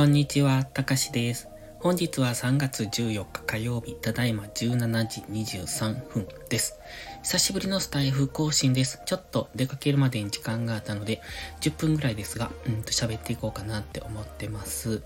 こんにちは、たかしです。本日は3月14日火曜日、ただいま17時23分です。久しぶりのスタイフ更新です。ちょっと出かけるまでに時間があったので、10分ぐらいですが、うんと喋っていこうかなって思ってます。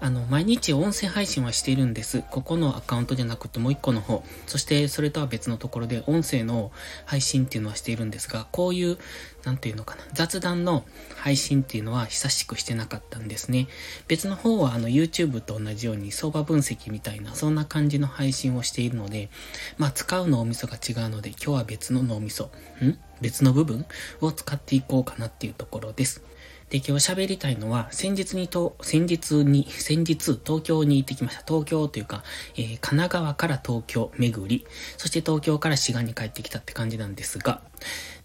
あの、毎日音声配信はしているんです。ここのアカウントじゃなくてもう一個の方。そしてそれとは別のところで音声の配信っていうのはしているんですが、こういう、なんていうのかな、雑談の配信っていうのは久しくしてなかったんですね。別の方はあの YouTube と同じように相場分析みたいな、そんな感じの配信をしているので、まあ使う脳みそが違うので、今日は別の脳みそ、ん？別の部分を使っていこうかなっていうところです。で、今日喋りたいのは、先日にと、先日に、先日、東京に行ってきました。東京というか、えー、神奈川から東京巡り、そして東京から滋賀に帰ってきたって感じなんですが、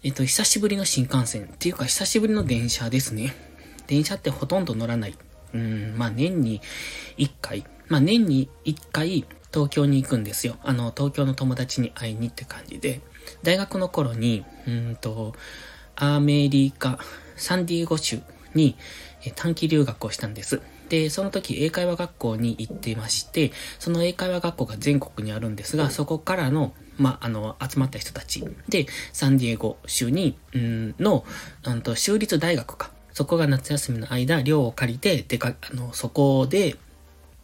えっ、ー、と、久しぶりの新幹線っていうか、久しぶりの電車ですね。電車ってほとんど乗らない。うん、まあ年に1回、まあ年に1回東京に行くんですよ。あの、東京の友達に会いにって感じで、大学の頃に、うんと、アメリカ、サンディエゴ州に短期留学をしたんです。で、その時英会話学校に行っていまして、その英会話学校が全国にあるんですが、そこからの、まあ、あの、集まった人たちで、サンディエゴ州に、んの、うんと、州立大学か。そこが夏休みの間、寮を借りて、でか、あの、そこで、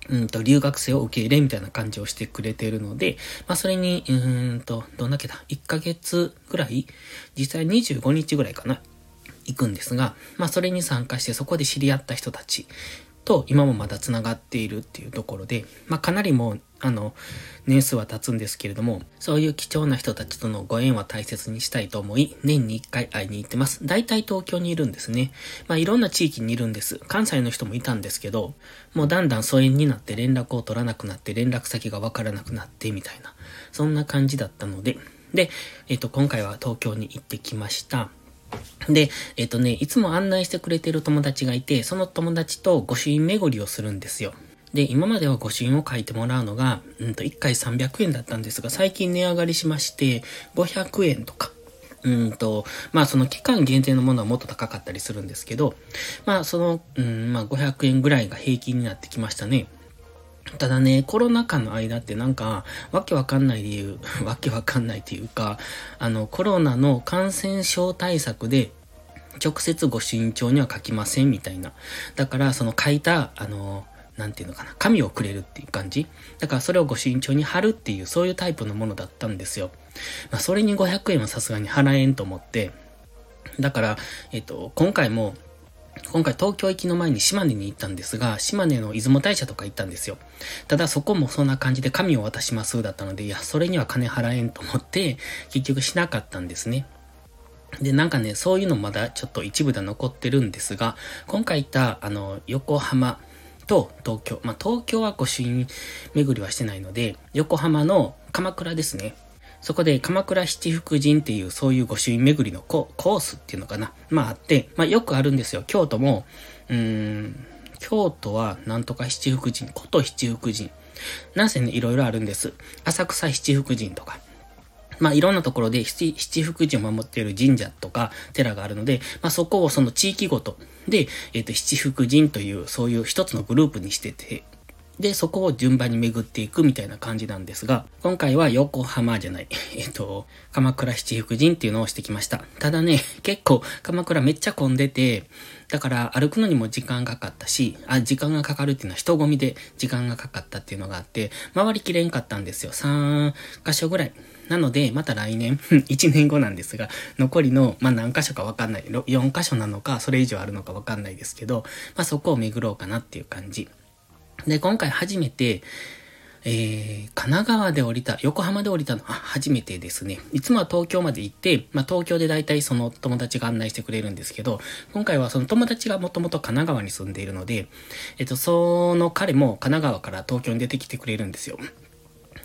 うんと、留学生を受け入れみたいな感じをしてくれているので、まあ、それに、うんと、どんだけだ ?1 ヶ月ぐらい？実際25日ぐらいかな行くんですが、まあそれに参加してそこで知り合った人たちと今もまだ繋がっているっていうところで、まあかなりもう、あの、年数は経つんですけれども、そういう貴重な人たちとのご縁は大切にしたいと思い、年に一回会いに行ってます。大体東京にいるんですね。まあいろんな地域にいるんです。関西の人もいたんですけど、もうだんだん疎遠になって連絡を取らなくなって連絡先がわからなくなってみたいな、そんな感じだったので、で、えっ、と、今回は東京に行ってきました。で、えっ、とね、いつも案内してくれてる友達がいて、その友達と御朱印巡りをするんですよ。で、今までは御朱印を書いてもらうのが、うんと、1回300円だったんですが、最近値上がりしまして、500円とか、うんと、まあその期間限定のものはもっと高かったりするんですけど、まあその、うん、まあ500円ぐらいが平均になってきましたね。ただね、コロナ禍の間ってなんか、わけわかんない理由、わけわかんないっていうか、あの、コロナの感染症対策で、直接ご身長には書きませんみたいな。だから、その書いた、あの、なんていうのかな、紙をくれるっていう感じ。だからそれをご身長に貼るっていう、そういうタイプのものだったんですよ。まあ、それに500円はさすがに払えんと思って、だから、えっと、今回も、今回東京行きの前に島根に行ったんですが、島根の出雲大社とか行ったんですよ。ただそこもそんな感じで紙を渡しますだったので、いや、それには金払えんと思って、結局しなかったんですね。で、なんかね、そういうのまだちょっと一部で残ってるんですが、今回行った、あの、横浜と東京、まあ、東京は御朱印巡りはしてないので、横浜の鎌倉ですね。そこで鎌倉七福神っていうそういう御朱印巡りのコースっていうのかな。まああって、まあよくあるんですよ。京都も、うーん、京都はなんとか七福神、こと七福神。なんせね、いろいろあるんです。浅草七福神とか。まあいろんなところで七七福神を守っている神社とか寺があるので、まあそこをその地域ごとで、えっ、ー、と七福神というそういう一つのグループにしてて、で、そこを順番に巡っていくみたいな感じなんですが、今回は横浜じゃない、えっと、鎌倉七福神っていうのをしてきました。ただね、結構鎌倉めっちゃ混んでて、だから歩くのにも時間がかかったし、あ、時間がかかるっていうのは人混みで時間がかかったっていうのがあって、回りきれんかったんですよ。3箇所ぐらい。なので、また来年、1年後なんですが、残りの、まあ、何箇所かわかんない。4箇所なのか、それ以上あるのかわかんないですけど、まあ、そこを巡ろうかなっていう感じ。で、今回初めて、えー、神奈川で降りた、横浜で降りたの？は初めてですね。いつもは東京まで行って、まあ東京で大体その友達が案内してくれるんですけど、今回はその友達がもともと神奈川に住んでいるので、えっと、その彼も神奈川から東京に出てきてくれるんですよ。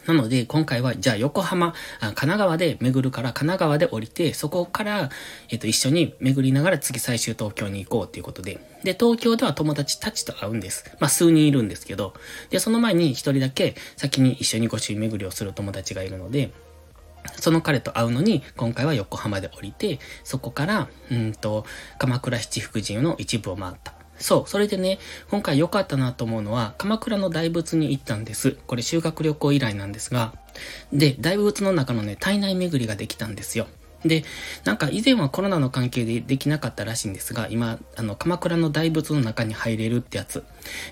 なので、今回は、じゃあ横浜、神奈川で巡るから、神奈川で降りて、そこから、えっ、と、一緒に巡りながら次最終東京に行こうっていうことで。で、東京では友達たちと会うんです。まあ、数人いるんですけど。で、その前に一人だけ先に一緒に御朱印巡りをする友達がいるので、その彼と会うのに、今回は横浜で降りて、そこから、うんと、鎌倉七福神の一部を回った。そう、それでね、今回良かったなと思うのは、鎌倉の大仏に行ったんです。これ修学旅行以来なんですが、で、大仏の中のね、体内巡りができたんですよ。で、なんか以前はコロナの関係でできなかったらしいんですが、今、あの、鎌倉の大仏の中に入れるってやつ。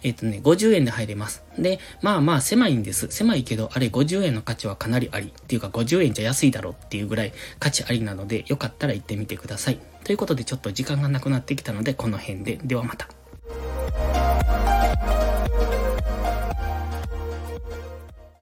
えっ、ー、とね、50円で入れます。で、まあまあ狭いんです。狭いけど、あれ50円の価値はかなりあり。っていうか50円じゃ安いだろうっていうぐらい価値ありなので、よかったら行ってみてください。ということでちょっと時間がなくなってきたので、この辺で。ではまた。